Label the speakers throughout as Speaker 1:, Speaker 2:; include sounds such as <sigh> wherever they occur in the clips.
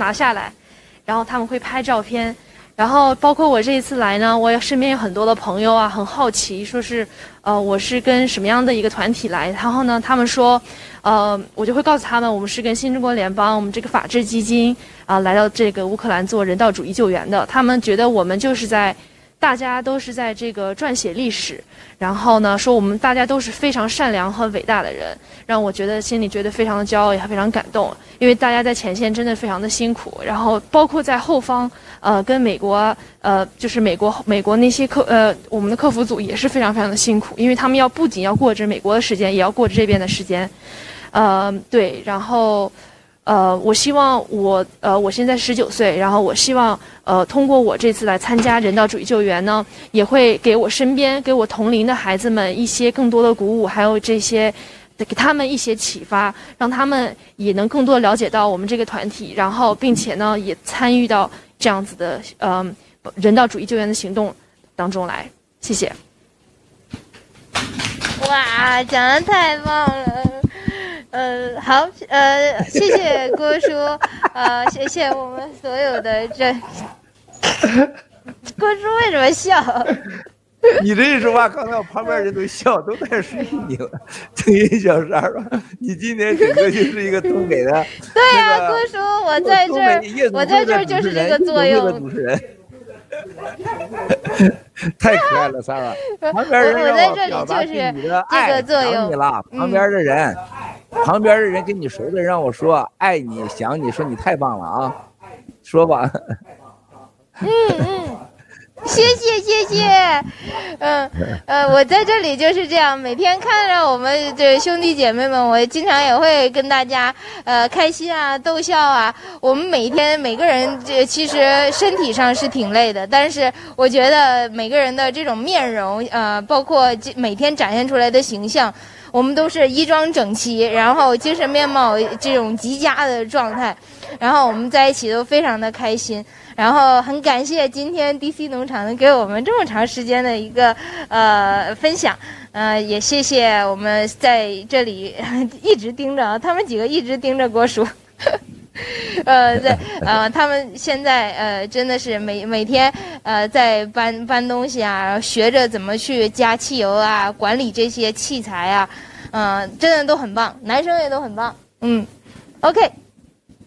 Speaker 1: 拿下来，然后他们会拍照片。然后包括我这一次来呢，我也身边有很多的朋友啊，很好奇，说是，呃，我是跟什么样的一个团体来？然后呢，他们说，呃，我就会告诉他们，我们是跟新中国联邦，我们这个法治基金啊、来到这个乌克兰做人道主义救援的。他们觉得我们就是在。大家都是在这个撰写历史，然后呢，说我们大家都是非常善良和伟大的人，让我觉得心里觉得非常的骄傲，也非常感动。因为大家在前线真的非常的辛苦，然后包括在后方，呃，跟美国，呃，就是美国美国那些客，呃，我们的客服组也是非常非常的辛苦，因为他们要不仅要过着美国的时间，也要过着这边的时间，呃，对，然后。呃，我希望我呃，我现在十九岁，然后我希望呃，通过我这次来参加人道主义救援呢，也会给我身边、给我同龄的孩子们一些更多的鼓舞，还有这些给他们一些启发，让他们也能更多了解到我们这个团体，然后并且呢，也参与到这样子的呃人道主义救援的行动当中来。谢谢。
Speaker 2: 哇，讲得太棒了！呃，好，呃，谢谢郭叔，呃，谢谢我们所有的这，郭叔为什么笑？<laughs>
Speaker 3: 你这一说话，刚才我旁边人都笑，都在说你了。等于小三吧，你今天整个就是一个东北的。<laughs>
Speaker 2: 对呀、啊，郭叔，我在这儿，我在这儿就是这个作用。主持人。<laughs>
Speaker 3: 太可爱了，三儿。旁边人让我表达对你的爱，想你了。旁边的人。旁边的人跟你熟的人让我说爱你想你说你太棒了啊，说吧。
Speaker 2: 嗯 <laughs> 嗯，谢谢谢谢，嗯呃我在这里就是这样，每天看着我们这兄弟姐妹们，我经常也会跟大家呃开心啊逗笑啊。我们每天每个人这其实身体上是挺累的，但是我觉得每个人的这种面容呃，包括每天展现出来的形象。我们都是衣装整齐，然后精神面貌这种极佳的状态，然后我们在一起都非常的开心，然后很感谢今天 DC 农场能给我们这么长时间的一个呃分享，呃也谢谢我们在这里 <laughs> 一直盯着，他们几个一直盯着郭叔。<laughs> 呃，对，呃，他们现在呃，真的是每每天呃，在搬搬东西啊，学着怎么去加汽油啊，管理这些器材啊，嗯、呃，真的都很棒，男生也都很棒，嗯，OK。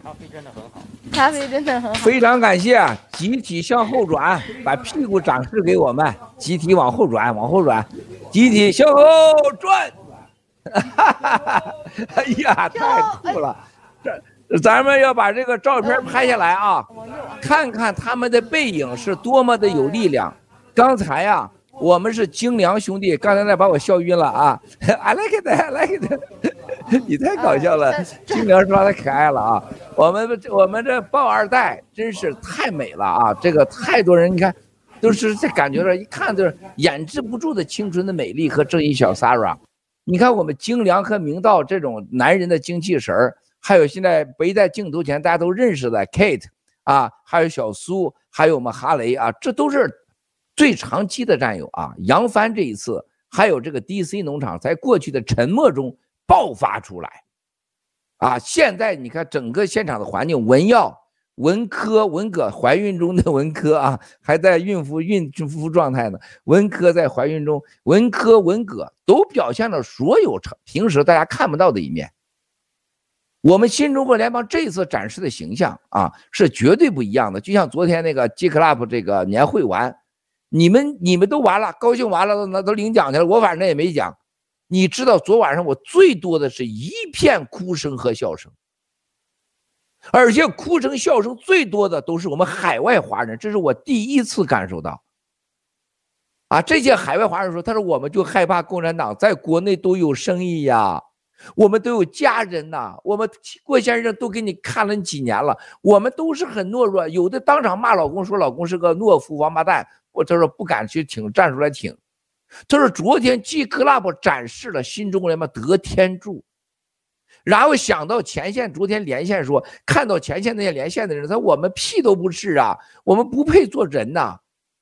Speaker 4: 咖啡真的很好，
Speaker 2: 咖啡真的很。
Speaker 3: 非常感谢，集体向后转，把屁股展示给我们，集体往后转，往后转，集体向后转。哈哈哈！哎呀，太酷了，这。咱们要把这个照片拍下来啊，看看他们的背影是多么的有力量。刚才呀、我们是精良兄弟，刚才那把我笑晕了啊！I like it，I like it，你太搞笑了，精良说的可爱了啊！我们我们这豹二代真是太美了啊！这个太多人你看，都是这感觉着一看就是掩饰不住的青春的美丽和正义小 Sarah。你看我们精良和明道这种男人的精气神儿。还有现在围在镜头前大家都认识的 Kate 啊，还有小苏，还有我们哈雷啊，这都是最长期的战友啊。杨帆这一次，还有这个 DC 农场，在过去的沉默中爆发出来啊。现在你看整个现场的环境，文耀、文科、文革怀孕中的文科啊，还在孕妇孕妇状态呢。文科在怀孕中，文科、文革都表现了所有平时大家看不到的一面。我们新中国联邦这次展示的形象啊，是绝对不一样的。就像昨天那个 G Club 这个年会完，你们你们都完了，高兴完了，那都领奖去了。我反正也没奖。你知道昨晚上我最多的是一片哭声和笑声，而且哭声笑声最多的都是我们海外华人，这是我第一次感受到。啊，这些海外华人说，他说我们就害怕共产党在国内都有生意呀。我们都有家人呐，我们郭先生都给你看了几年了，我们都是很懦弱，有的当场骂老公，说老公是个懦夫、王八蛋，我他说不敢去挺，站出来挺。他说昨天 G Club 展示了新中国联邦得天助，然后想到前线，昨天连线说看到前线那些连线的人，他说我们屁都不是啊，我们不配做人呐，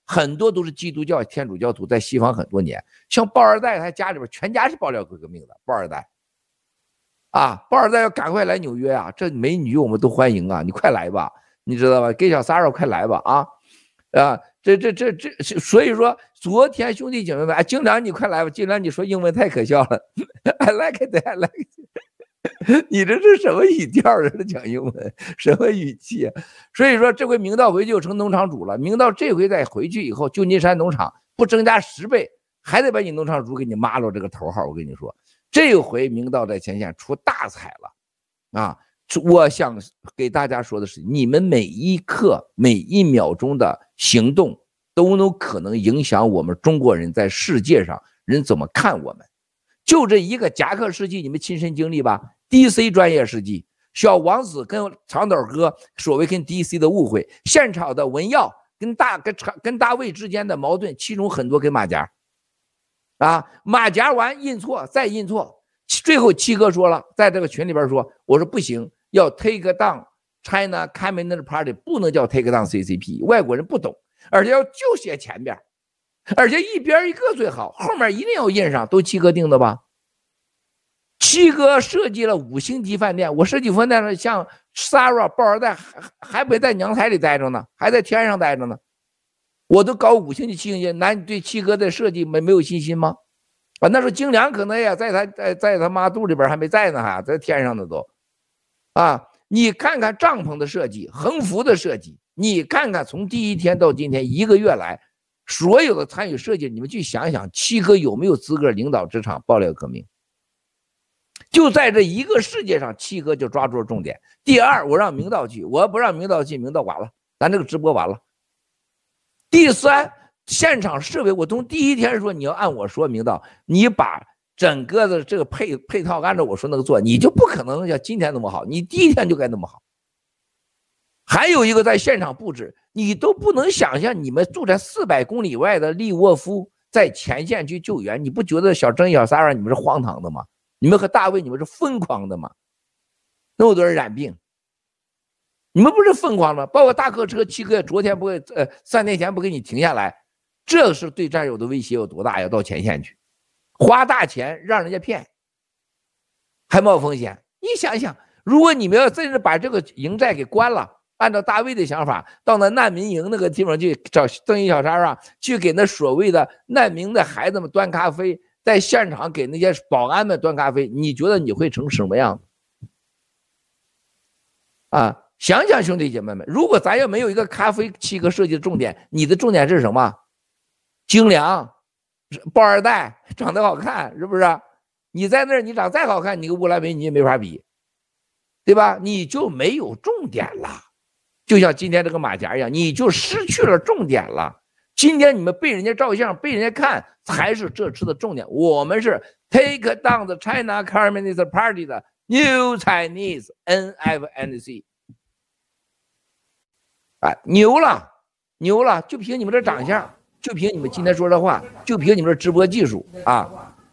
Speaker 3: 很多都是基督教、天主教徒，在西方很多年，像鲍二代他家里边全家是爆料革命的鲍二代。啊，包尔代要赶快来纽约啊，这美女我们都欢迎啊，你快来吧，你知道吧？给小 s a r a 快来吧啊啊！这这这这，所以说昨天兄弟姐妹们，哎，经常你快来吧，经常你说英文太可笑了，I <laughs> like it，I like <laughs> 你这是什么语调？这讲英文什么语气？所以说这回明道回去就成农场主了，明道这回再回去以后，旧金山农场不增加十倍，还得把你农场主给你抹了这个头号。我跟你说，这回明道在前线出大彩了啊！我想给大家说的是，你们每一刻、每一秒钟的行动，都有可能影响我们中国人在世界上人怎么看我们。就这一个夹克世纪，你们亲身经历吧。DC 专业世纪，小王子跟长岛哥所谓跟 DC 的误会，现场的文耀跟大跟长跟大卫之间的矛盾，其中很多跟马甲啊，马甲完印错再印错，最后七哥说了，在这个群里边说，我说不行。要 take down China Communist Party，不能叫 take down CCP，外国人不懂，而且要就写前边，而且一边一个最好，后面一定要印上，都七哥定的吧？七哥设计了五星级饭店，我设计饭店像 Sarah 包二代还还没在娘胎里待着呢，还在天上待着呢，我都搞五星级七星级，那你对七哥的设计没没有信心吗？啊，那时候精良可能也在他在在他妈肚里边还没在呢，还在天上呢都。啊，你看看帐篷的设计，横幅的设计，你看看从第一天到今天一个月来，所有的参与设计，你们去想想，七哥有没有资格领导这场爆料革命？就在这一个世界上，七哥就抓住了重点。第二，我让明道去，我不让明道去，明道完了，咱这个直播完了。第三，现场设备，我从第一天说你要按我说，明道，你把。整个的这个配配套按照我说那个做，你就不可能像今天那么好。你第一天就该那么好。还有一个在现场布置，你都不能想象，你们住在四百公里外的利沃夫在前线去救援，你不觉得小郑、小三儿你们是荒唐的吗？你们和大卫你们是疯狂的吗？那么多人染病，你们不是疯狂吗？包括大客车七哥昨天不会呃三天前不给你停下来，这是对战友的威胁有多大？要到前线去。花大钱让人家骗，还冒风险。你想想，如果你们要真是把这个营寨给关了，按照大卫的想法，到那难民营那个地方去找邓一小三啊，去给那所谓的难民的孩子们端咖啡，在现场给那些保安们端咖啡，你觉得你会成什么样？啊，想想兄弟姐妹们，如果咱要没有一个咖啡七个设计的重点，你的重点是什么？精良。包二代长得好看是不是？你在那儿，你长再好看，你跟乌兰美女也没法比，对吧？你就没有重点了，就像今天这个马甲一样，你就失去了重点了。今天你们被人家照相，被人家看，才是这次的重点。我们是 take down the China Communist Party 的 New Chinese NFNC，哎，牛了，牛了，就凭你们这长相。就凭你们今天说这话，就凭你们这直播技术啊，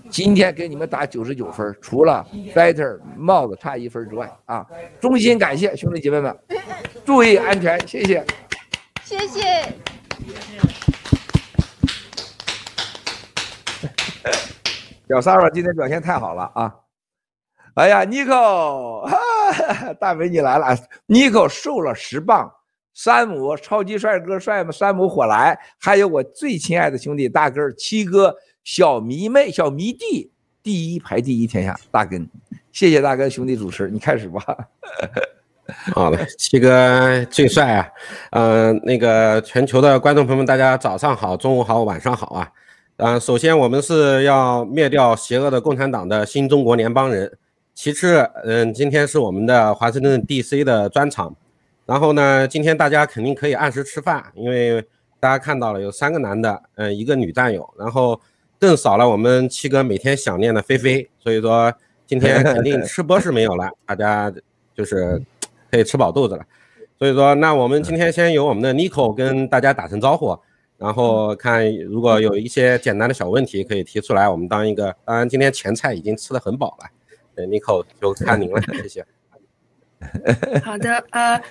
Speaker 3: 今天给你们打九十九分，除了 better 帽子差一分之外啊，衷心感谢兄弟姐妹们，注意安全，谢谢，
Speaker 2: 谢谢。<laughs>
Speaker 3: 小 Sarah 今天表现太好了啊！哎呀，Nico，大美女来了，Nico 瘦了十磅。山姆超级帅哥帅吗？山姆火来，还有我最亲爱的兄弟大根七哥小迷妹小迷弟，第一排第一天下大根，谢谢大根兄弟主持，你开始吧。
Speaker 5: 好的，七哥最帅啊！嗯、呃，那个全球的观众朋友们，大家早上好，中午好，晚上好啊！嗯、首先我们是要灭掉邪恶的共产党的新中国联邦人，其次，嗯、今天是我们的华盛顿 DC 的专场。然后呢，今天大家肯定可以按时吃饭，因为大家看到了有三个男的，嗯，一个女战友，然后更少了我们七哥每天想念的菲菲，所以说今天肯定吃播是没有了，大家就是可以吃饱肚子了。所以说，那我们今天先由我们的 Nico 跟大家打声招呼，然后看如果有一些简单的小问题可以提出来，我们当一个，当然今天前菜已经吃得很饱了，对，Nico 就看您了，谢谢。
Speaker 6: 好的，呃。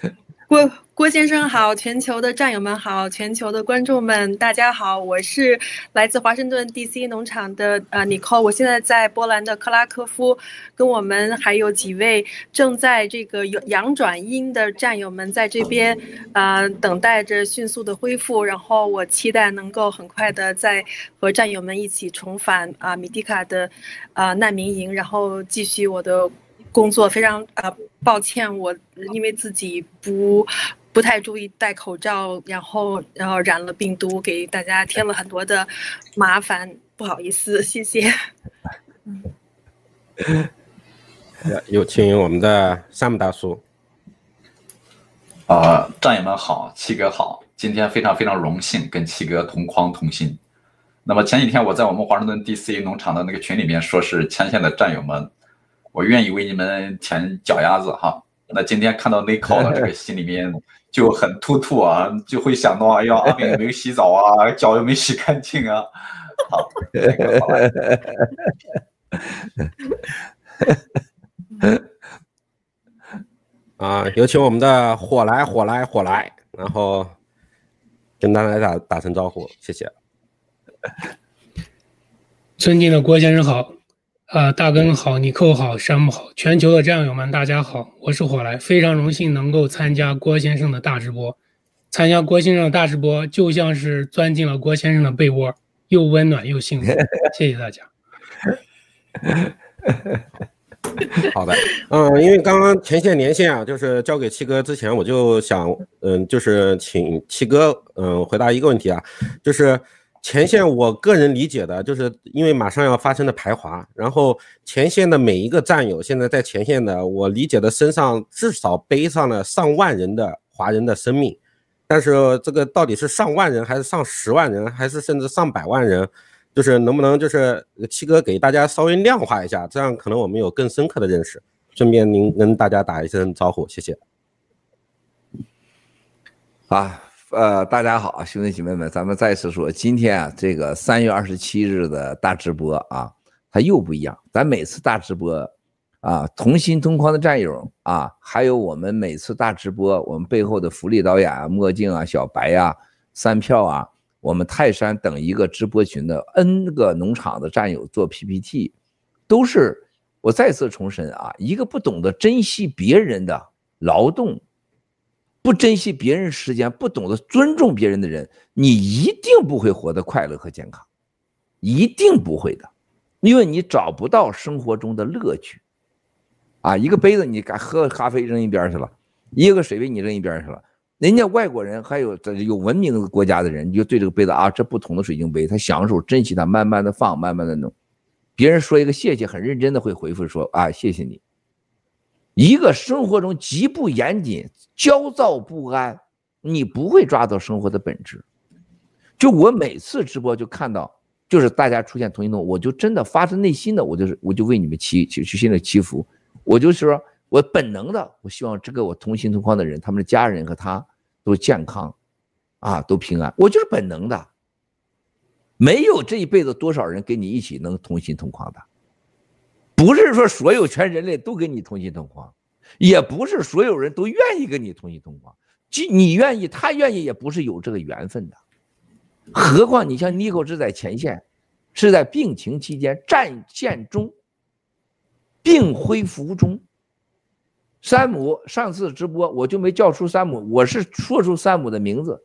Speaker 6: 郭郭先生好，全球的战友们好，全球的观众们大家好，我是来自华盛顿 DC 农场的呃 Nicole，我现在在波兰的克拉科夫，跟我们还有几位正在这个有阳转阴的战友们在这边呃等待着迅速的恢复，然后我期待能够很快的再和战友们一起重返啊、呃、米蒂卡的啊、呃、难民营，然后继续我的。工作非常啊、呃，抱歉，我因为自己不不太注意戴口罩，然后然后染了病毒，给大家添了很多的麻烦，不好意思，谢谢。
Speaker 5: 有请我们的山姆大叔。
Speaker 7: 啊、呃，战友们好，七哥好，今天非常非常荣幸跟七哥同框同心。那么前几天我在我们华盛顿 DC 农场的那个群里面说，是前线的战友们。我愿意为你们舔脚丫子哈。那今天看到内考了，这个心里面就很突突啊，就会想到，哎呀，阿炳没有洗澡啊，脚又没洗干净啊。好，<laughs>
Speaker 5: 啊，有请我们的火来火来火来，然后跟大家打打声招呼，谢谢。
Speaker 8: 尊敬的郭先生好。啊，大根好，你扣好，山姆好，全球的战友们大家好，我是火来，非常荣幸能够参加郭先生的大直播。参加郭先生的大直播，就像是钻进了郭先生的被窝，又温暖又幸福。<laughs> 谢谢大家。<laughs>
Speaker 5: 好的，嗯，因为刚刚前线连线啊，就是交给七哥之前，我就想，嗯，就是请七哥，嗯，回答一个问题啊，就是。前线，我个人理解的就是，因为马上要发生的排华，然后前线的每一个战友，现在在前线的，我理解的身上至少背上了上万人的华人的生命，但是这个到底是上万人，还是上十万人，还是甚至上百万人，就是能不能就是七哥给大家稍微量化一下，这样可能我们有更深刻的认识。顺便您跟大家打一声招呼，谢谢。
Speaker 3: 啊。呃，大家好，兄弟姐妹们，咱们再次说，今天啊，这个三月二十七日的大直播啊，它又不一样。咱每次大直播啊，同心同框的战友啊，还有我们每次大直播，我们背后的福利导演啊，墨镜啊，小白呀、啊，三票啊，我们泰山等一个直播群的 N 个农场的战友做 PPT，都是我再次重申啊，一个不懂得珍惜别人的劳动。不珍惜别人时间，不懂得尊重别人的人，你一定不会活得快乐和健康，一定不会的，因为你找不到生活中的乐趣。啊，一个杯子你敢喝咖啡扔一边去了，一个水杯你扔一边去了，人家外国人还有有文明的国家的人，你就对这个杯子啊，这不同的水晶杯，他享受珍惜它，慢慢的放，慢慢的弄。别人说一个谢谢，很认真的会回复说啊，谢谢你。一个生活中极不严谨、焦躁不安，你不会抓到生活的本质。就我每次直播就看到，就是大家出现同心同，我就真的发自内心的，我就是我就为你们祈祈去心里祈福。我就是说我本能的，我希望这个我同心同框的人，他们的家人和他都健康，啊，都平安。我就是本能的，没有这一辈子多少人跟你一起能同心同框的。不是说所有全人类都跟你同心同框，也不是所有人都愿意跟你同心同框。即你愿意，他愿意，也不是有这个缘分的。何况你像尼克是在前线，是在病情期间战线中，病恢复中。山姆上次直播我就没叫出山姆，我是说出山姆的名字，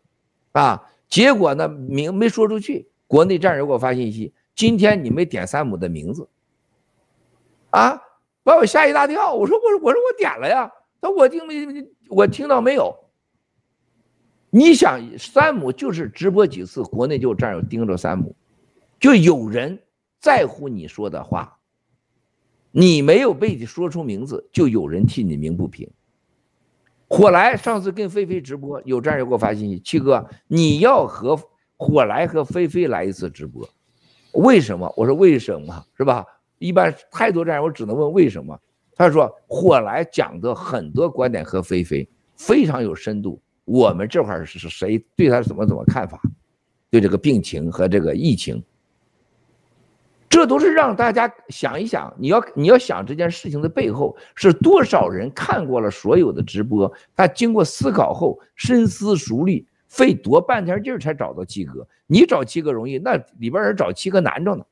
Speaker 3: 啊，结果呢名没说出去，国内战友给我发信息，今天你没点山姆的名字。啊，把我吓一大跳！我说，我说，我说，我点了呀。他说我听没，我听到没有？你想，山姆就是直播几次，国内就有战友盯着山姆，就有人在乎你说的话。你没有被说出名字，就有人替你鸣不平。火来上次跟菲菲直播，有战友给我发信息：七哥，你要和火来和菲菲来一次直播，为什么？我说为什么？是吧？一般太多战友，我只能问为什么。他说火来讲的很多观点和非非非常有深度。我们这块是谁对他怎么怎么看法？对这个病情和这个疫情，这都是让大家想一想，你要你要想这件事情的背后是多少人看过了所有的直播，他经过思考后深思熟虑，费多半天劲儿才找到七哥。你找七哥容易，那里边人找七哥难着呢。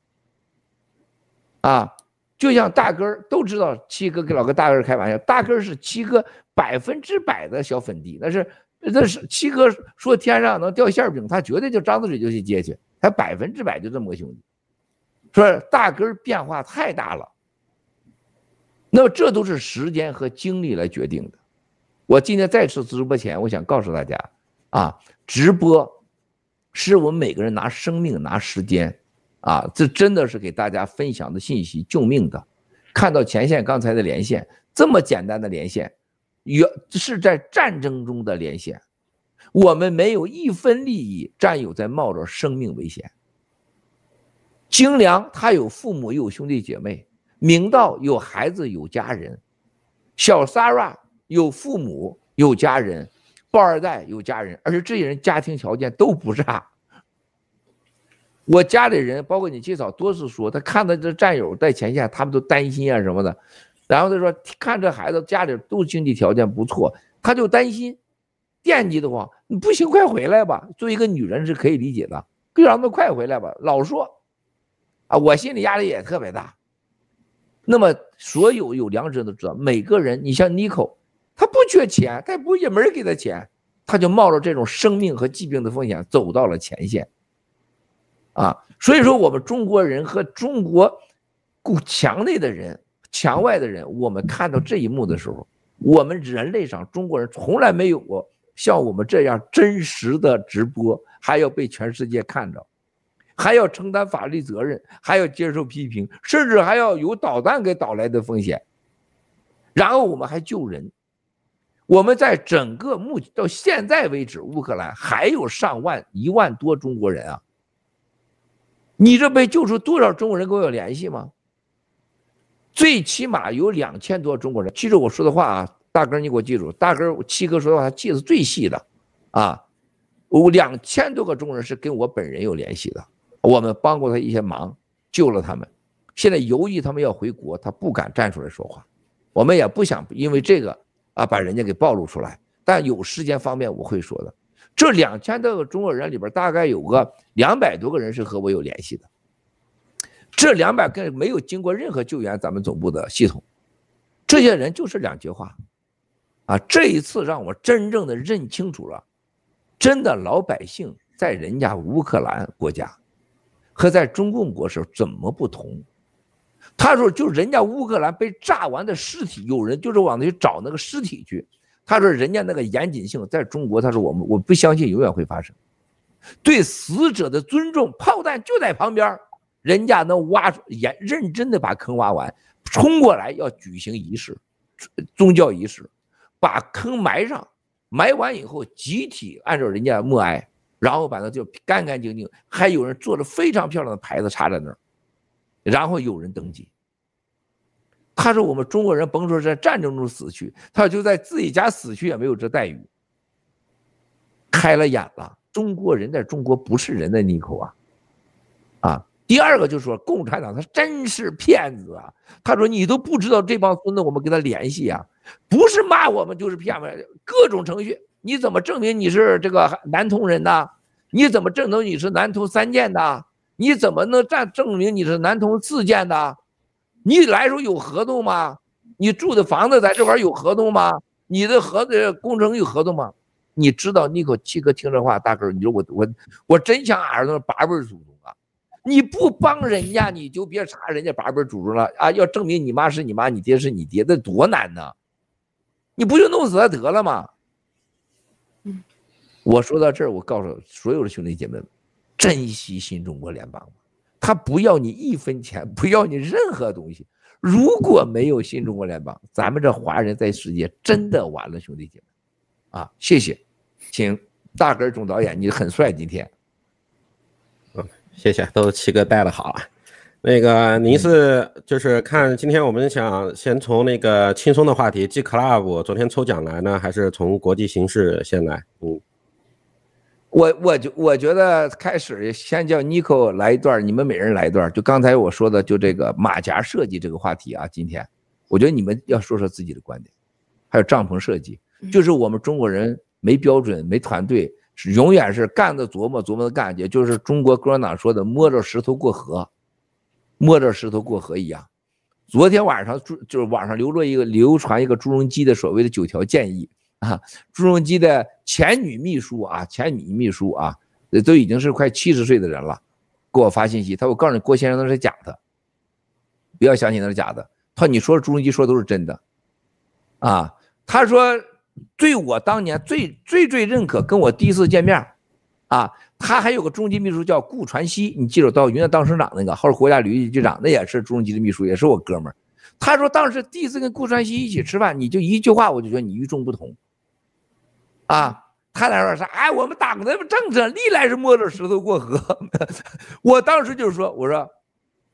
Speaker 3: 啊，就像大哥都知道七哥跟老哥大哥开玩笑，大哥是七哥百分之百的小粉底，那是那是七哥说天上能掉馅饼，他绝对就张着嘴就去接去，他百分之百就这么个兄弟。说大哥变化太大了，那么这都是时间和精力来决定的。我今天再次直播前，我想告诉大家啊，直播是我们每个人拿生命拿时间啊，这真的是给大家分享的信息，救命的。看到前线刚才的连线，这么简单的连线，原是在战争中的连线，我们没有一分利益，战友在冒着生命危险。精良他有父母有兄弟姐妹，明道有孩子有家人，小 Sara 有父母有家人，豹二代有家人，而且这些人家庭条件都不差。我家里人，包括你介绍，多次说他看到这战友在前线，他们都担心啊什么的。然后他说看这孩子家里都经济条件不错，他就担心惦记的慌，你不行快回来吧。<laughs> 作为一个女人是可以理解的，就让他们快回来吧，老说。啊，我心里压力也特别大。那么，所有有良知人都知道，每个人，你像 n i o 他不缺钱，他也不也没人给他钱，他就冒着这种生命和疾病的风险走到了前线。啊，所以说我们中国人和中国墙内的人、墙外的人，我们看到这一幕的时候，我们人类上中国人从来没有过像我们这样真实的直播，还要被全世界看到。还要承担法律责任，还要接受批评，甚至还要有导弹给导来的风险。然后我们还救人。我们在整个目到现在为止，乌克兰还有上万、一万多中国人啊。你这被救出多少中国人跟我有联系吗？最起码有两千多中国人。记住我说的话啊，大哥，你给我记住，大哥七哥说的话，他记得最细的啊。我两千多个中国人是跟我本人有联系的。我们帮过他一些忙，救了他们。现在由于他们要回国，他不敢站出来说话。我们也不想因为这个啊把人家给暴露出来。但有时间方面我会说的。这两千多个中国人里边，大概有个两百多个人是和我有联系的。这两百个人没有经过任何救援，咱们总部的系统，这些人就是两句话。啊，这一次让我真正的认清楚了，真的老百姓在人家乌克兰国家。和在中共国时怎么不同？他说，就人家乌克兰被炸完的尸体，有人就是往那去找那个尸体去。他说，人家那个严谨性，在中国，他说我们我不相信永远会发生。对死者的尊重，炮弹就在旁边，人家能挖严认真的把坑挖完，冲过来要举行仪式，宗教仪式，把坑埋上，埋完以后集体按照人家默哀。然后把它就干干净净，还有人做了非常漂亮的牌子插在那儿，然后有人登记。他说：“我们中国人甭说在战争中死去，他就在自己家死去也没有这待遇。”开了眼了，中国人在中国不是人的妮蔻啊！啊，第二个就是说共产党他真是骗子啊！他说你都不知道这帮孙子，我们跟他联系啊，不是骂我们就是骗我们，各种程序。你怎么证明你是这个南通人呢？你怎么证明你是南通三建的？你怎么能证证明你是南通四建的？你来时候有合同吗？你住的房子在这块有合同吗？你的合的工程有合同吗？你知道你可七哥听这话，大哥，你说我我我真想俺儿子八辈祖宗啊！你不帮人家，你就别查人家八辈祖宗了啊！要证明你妈是你妈，你爹是你爹，那多难呢？你不就弄死他得了吗？我说到这儿，我告诉所有的兄弟姐妹们，珍惜新中国联邦，他不要你一分钱，不要你任何东西。如果没有新中国联邦，咱们这华人在世界真的完了，兄弟姐妹。啊，谢谢，请大根总导演，你很帅，今天。
Speaker 5: 嗯，谢谢，都是七哥带的好啊。那个您是就是看今天我们想先从那个轻松的话题，G Club 昨天抽奖来呢，还是从国际形势先来？嗯。
Speaker 3: 我我觉我觉得开始先叫 Nico 来一段，你们每人来一段。就刚才我说的，就这个马甲设计这个话题啊，今天我觉得你们要说说自己的观点。还有帐篷设计，就是我们中国人没标准、没团队，是永远是干的琢磨琢磨的干，也就是中国共产党说的摸着石头过河，摸着石头过河一样。昨天晚上朱就是网上流落一个流传一个朱镕基的所谓的九条建议啊，朱镕基的前女秘书啊，前女秘书啊，都已经是快七十岁的人了，给我发信息，他说我告诉你郭先生那是假的，不要相信那是假的，他说你说朱镕基说的都是真的，啊。他说，对我当年最最最认可，跟我第一次见面，啊，他还有个中级秘书叫顾传熙，你记住，到云南当省长那个，后来国家旅游局长，那也是朱镕基的秘书，也是我哥们儿。他说当时第一次跟顾传熙一起吃饭，你就一句话，我就觉得你与众不同，啊，他俩说啥？哎，我们党的政策历来是摸着石头过河。<laughs> 我当时就是说，我说，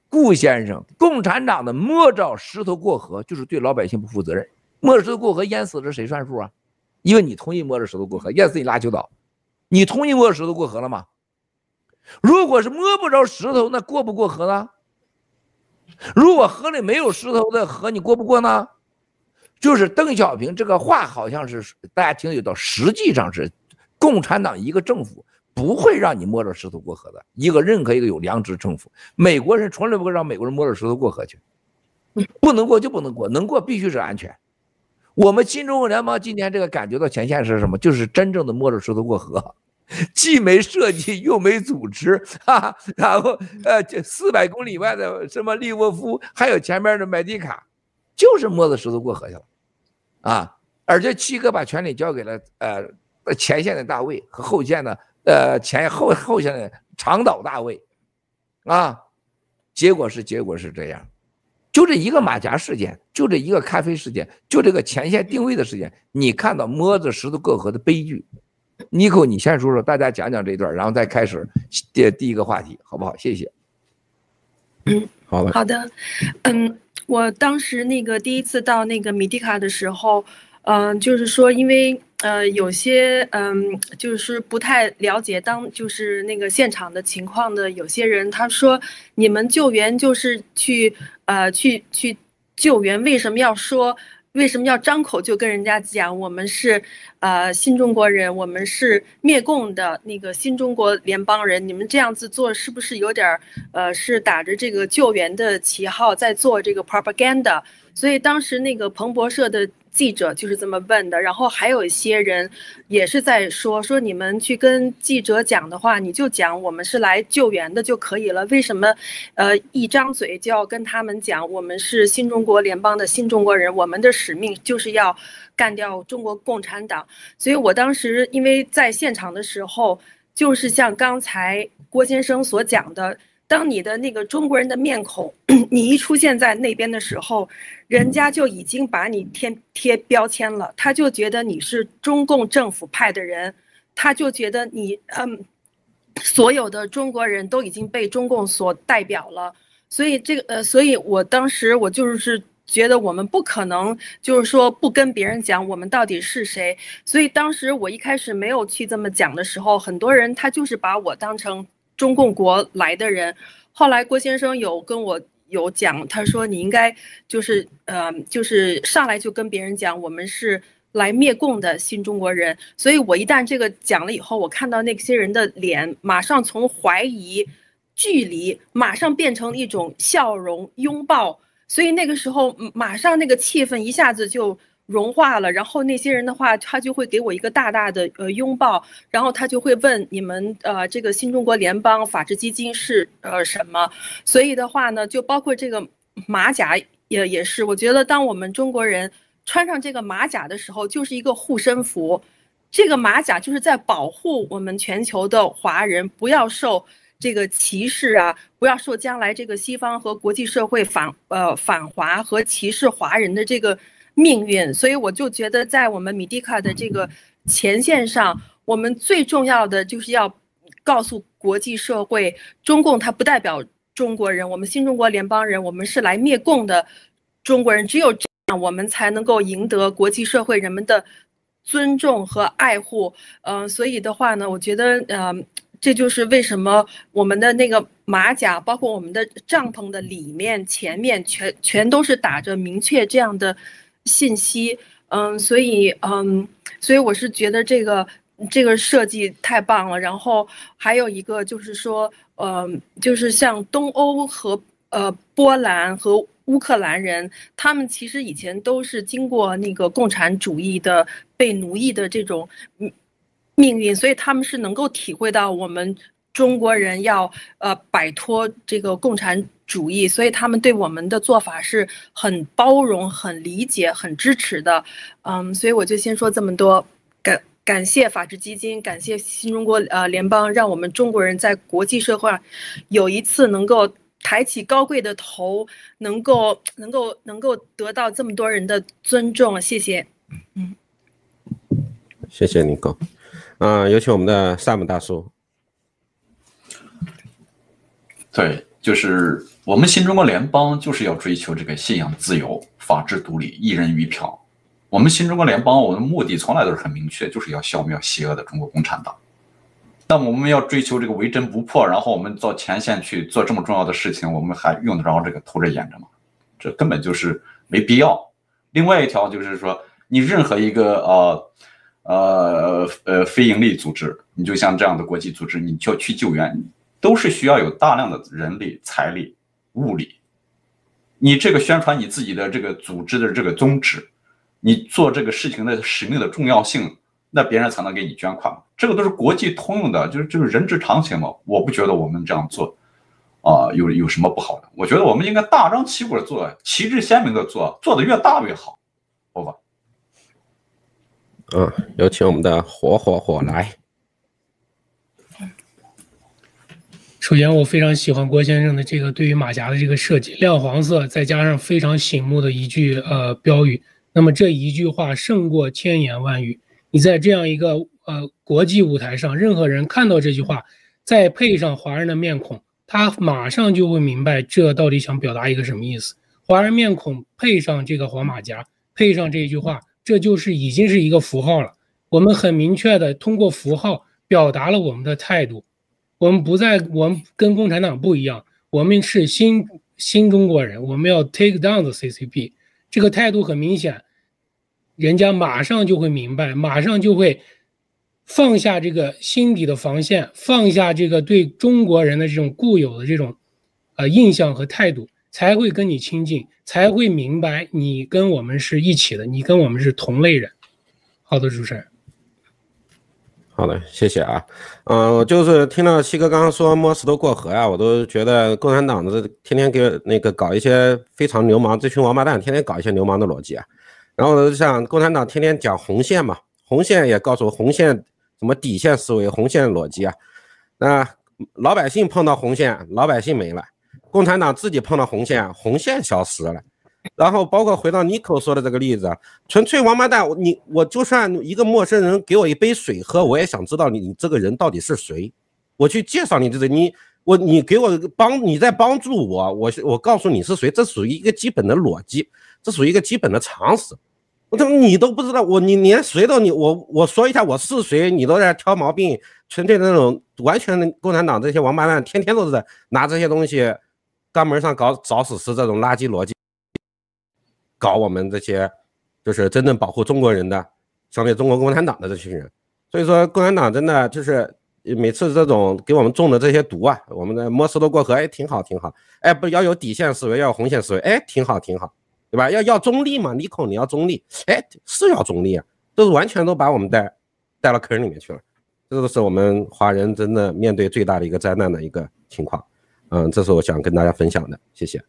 Speaker 3: 顾先生，共产党的摸着石头过河，就是对老百姓不负责任。摸着石头过河淹死了谁算数啊？因为你同意摸着石头过河，淹死你拉球倒，你同意摸着石头过河了吗？如果是摸不着石头，那过不过河呢？如果河里没有石头的河，你过不过呢？就是邓小平这个话好像是大家听得到，实际上是共产党一个政府不会让你摸着石头过河的，一个任何一个有良知政府，美国人从来不会让美国人摸着石头过河去，不能过就不能过，能过必须是安全。我们新中国联邦今天这个感觉到前线是什么？就是真正的摸着石头过河，既没设计又没组织哈啊。然后呃，这四百公里外的什么利沃夫，还有前面的麦迪卡，就是摸着石头过河去了啊。而且七哥把权力交给了呃前线的大卫和后线的呃前后后线的长岛大卫啊。结果是结果是这样。就这一个马甲事件，就这一个咖啡事件，就这个前线定位的事件，你看到摸着石头过河的悲剧。尼克，你先说说，大家讲讲这一段，然后再开始第第一个话题，好不好？谢谢。
Speaker 6: 嗯，
Speaker 5: 好的。
Speaker 6: 好的，嗯，我当时那个第一次到那个米蒂卡的时候，嗯、就是说，因为。呃，有些嗯，就是不太了解当就是那个现场的情况的有些人，他说你们救援就是去呃去去救援，为什么要说为什么要张口就跟人家讲我们是呃新中国人，我们是灭共的那个新中国联邦人？你们这样子做是不是有点儿呃是打着这个救援的旗号在做这个 propaganda？所以当时那个彭博社的。记者就是这么问的，然后还有一些人也是在说说你们去跟记者讲的话，你就讲我们是来救援的就可以了。为什么，呃，一张嘴就要跟他们讲我们是新中国联邦的新中国人，我们的使命就是要干掉中国共产党。所以我当时因为在现场的时候，就是像刚才郭先生所讲的。当你的那个中国人的面孔，你一出现在那边的时候，人家就已经把你贴贴标签了，他就觉得你是中共政府派的人，他就觉得你嗯，所有的中国人都已经被中共所代表了，所以这个呃，所以我当时我就是觉得我们不可能就是说不跟别人讲我们到底是谁，所以当时我一开始没有去这么讲的时候，很多人他就是把我当成。中共国来的人，后来郭先生有跟我有讲，他说你应该就是呃，就是上来就跟别人讲，我们是来灭共的新中国人。所以我一旦这个讲了以后，我看到那些人的脸，马上从怀疑、距离，马上变成一种笑容、拥抱。所以那个时候，马上那个气氛一下子就。融化了，然后那些人的话，他就会给我一个大大的呃拥抱，然后他就会问你们呃这个新中国联邦法治基金是呃什么？所以的话呢，就包括这个马甲也也是，我觉得当我们中国人穿上这个马甲的时候，就是一个护身符，这个马甲就是在保护我们全球的华人不要受这个歧视啊，不要受将来这个西方和国际社会反呃反华和歧视华人的这个。命运，所以我就觉得，在我们米迪卡的这个前线上，我们最重要的就是要告诉国际社会，中共它不代表中国人，我们新中国联邦人，我们是来灭共的中国人，只有这样，我们才能够赢得国际社会人们的尊重和爱护。嗯、所以的话呢，我觉得，嗯、这就是为什么我们的那个马甲，包括我们的帐篷的里面、前面，全全都是打着明确这样的信息。嗯、所以，嗯，所以我是觉得这个。这个设计太棒了，然后还有一个就是说，呃，就是像东欧和呃波兰和乌克兰人，他们其实以前都是经过那个共产主义的被奴役的这种命运，所以他们是能够体会到我们中国人要呃摆脱这个共产主义，所以他们对我们的做法是很包容、很理解、很支持的。嗯，所以我就先说这么多，感。感谢法治基金，感谢新中国呃联邦，让我们中国人在国际社会上有一次能够抬起高贵的头，能够能够能够得到这么多人的尊重。谢谢，嗯，
Speaker 5: 谢谢尼克，啊，有请我们的萨姆大叔。
Speaker 7: 对，就是我们新中国联邦就是要追求这个信仰自由、法治独立、一人一票。我们新中国联邦，我们的目的从来都是很明确，就是要消灭邪恶的中国共产党。但我们要追求这个为真不破，然后我们到前线去做这么重要的事情，我们还用得着这个偷着掖着吗？这根本就是没必要。另外一条就是说，你任何一个呃呃呃非营利组织，你就像这样的国际组织，你就去救援，都是需要有大量的人力、财力、物力。你这个宣传你自己的这个组织的这个宗旨。你做这个事情的使命的重要性，那别人才能给你捐款。这个都是国际通用的，就是就是人之常情嘛。我不觉得我们这样做，啊、有有什么不好的？我觉得我们应该大张旗鼓的做，旗帜鲜明的做，做的越大越好，好吧？
Speaker 5: 嗯，有请我们的火火火来。
Speaker 8: 首先，我非常喜欢郭先生的这个对于马甲的这个设计，亮黄色再加上非常醒目的一句呃标语。那么这一句话胜过千言万语。你在这样一个呃国际舞台上，任何人看到这句话，再配上华人的面孔，他马上就会明白这到底想表达一个什么意思。华人面孔配上这个黄马甲，配上这一句话，这就是已经是一个符号了。我们很明确的通过符号表达了我们的态度。我们不再，我们跟共产党不一样，我们是新新中国人，我们要 take down the CCP。这个态度很明显。人家马上就会明白，马上就会放下这个心底的防线，放下这个对中国人的这种固有的这种呃印象和态度，才会跟你亲近，才会明白你跟我们是一起的，你跟我们是同类人。好的，主持人。
Speaker 5: 好的，谢谢啊。嗯、我就是听到七哥刚刚说摸石头过河呀、啊，我都觉得共产党的天天给那个搞一些非常流氓，这群王八蛋天天搞一些流氓的逻辑啊。然后像共产党天天讲红线嘛，红线也告诉我红线什么底线思维、红线逻辑啊。那老百姓碰到红线，老百姓没了；共产党自己碰到红线，红线消失了。然后包括回到尼克说的这个例子，纯粹王八蛋。你我就算一个陌生人给我一杯水喝，我也想知道你你这个人到底是谁。我去介绍你这个你我你给我帮你在帮助我，我我告诉你是谁，这属于一个基本的逻辑，这属于一个基本的常识。我怎么你都不知道？我你连谁都你我我说一下我是谁，你都在挑毛病，纯粹的那种完全的共产党这些王八蛋，天天都是在拿这些东西肛门上搞找死尸这种垃圾逻辑，搞我们这些就是真正保护中国人的，消灭中国共产党的这群人。所以说共产党真的就是每次这种给我们种的这些毒啊，我们的摸石头过河，哎，挺好挺好，哎，不要有底线思维，要有红线思维，哎，挺好挺好。对吧？要要中立嘛？尼克，你要中立，哎，是要中立啊，都是完全都把我们带带到坑里面去了，这都是我们华人真的面对最大的一个灾难的一个情况。嗯，这是我想跟大家分享的，谢谢。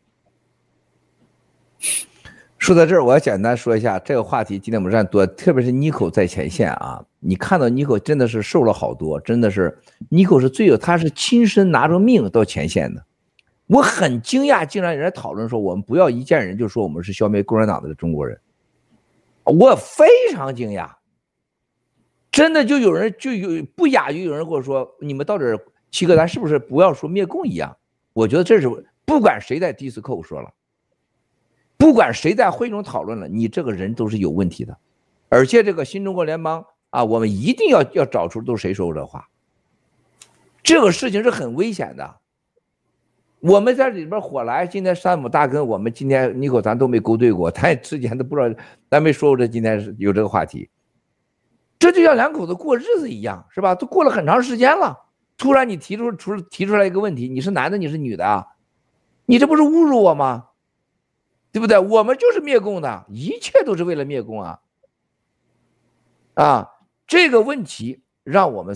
Speaker 3: 说到这儿，我要简单说一下这个话题。今天我们站多，特别是尼克在前线啊，你看到尼克真的是瘦了好多，真的是尼克是最有，他是亲身拿着命到前线的。我很惊讶，竟然有人讨论说我们不要一见人就说我们是消灭共产党的中国人，我非常惊讶，真的就有人就有不亚于有人跟我说，你们到底七哥，咱是不是不要说灭共一样？我觉得这是不管谁在 d i s c o 说了，不管谁在会中讨论了，你这个人都是有问题的，而且这个新中国联邦啊，我们一定要要找出都是谁说过这话。这个事情是很危险的。我们在里边火来，今天山姆大根，我们今天尼克咱都没勾兑过，他之前都不知道，咱没说过这今天是有这个话题。这就像两口子过日子一样，是吧？都过了很长时间了，突然你提出出提出来一个问题，你是男的，你是女的啊？你这不是侮辱我吗？对不对？我们就是灭共的，一切都是为了灭共啊！啊，这个问题让我们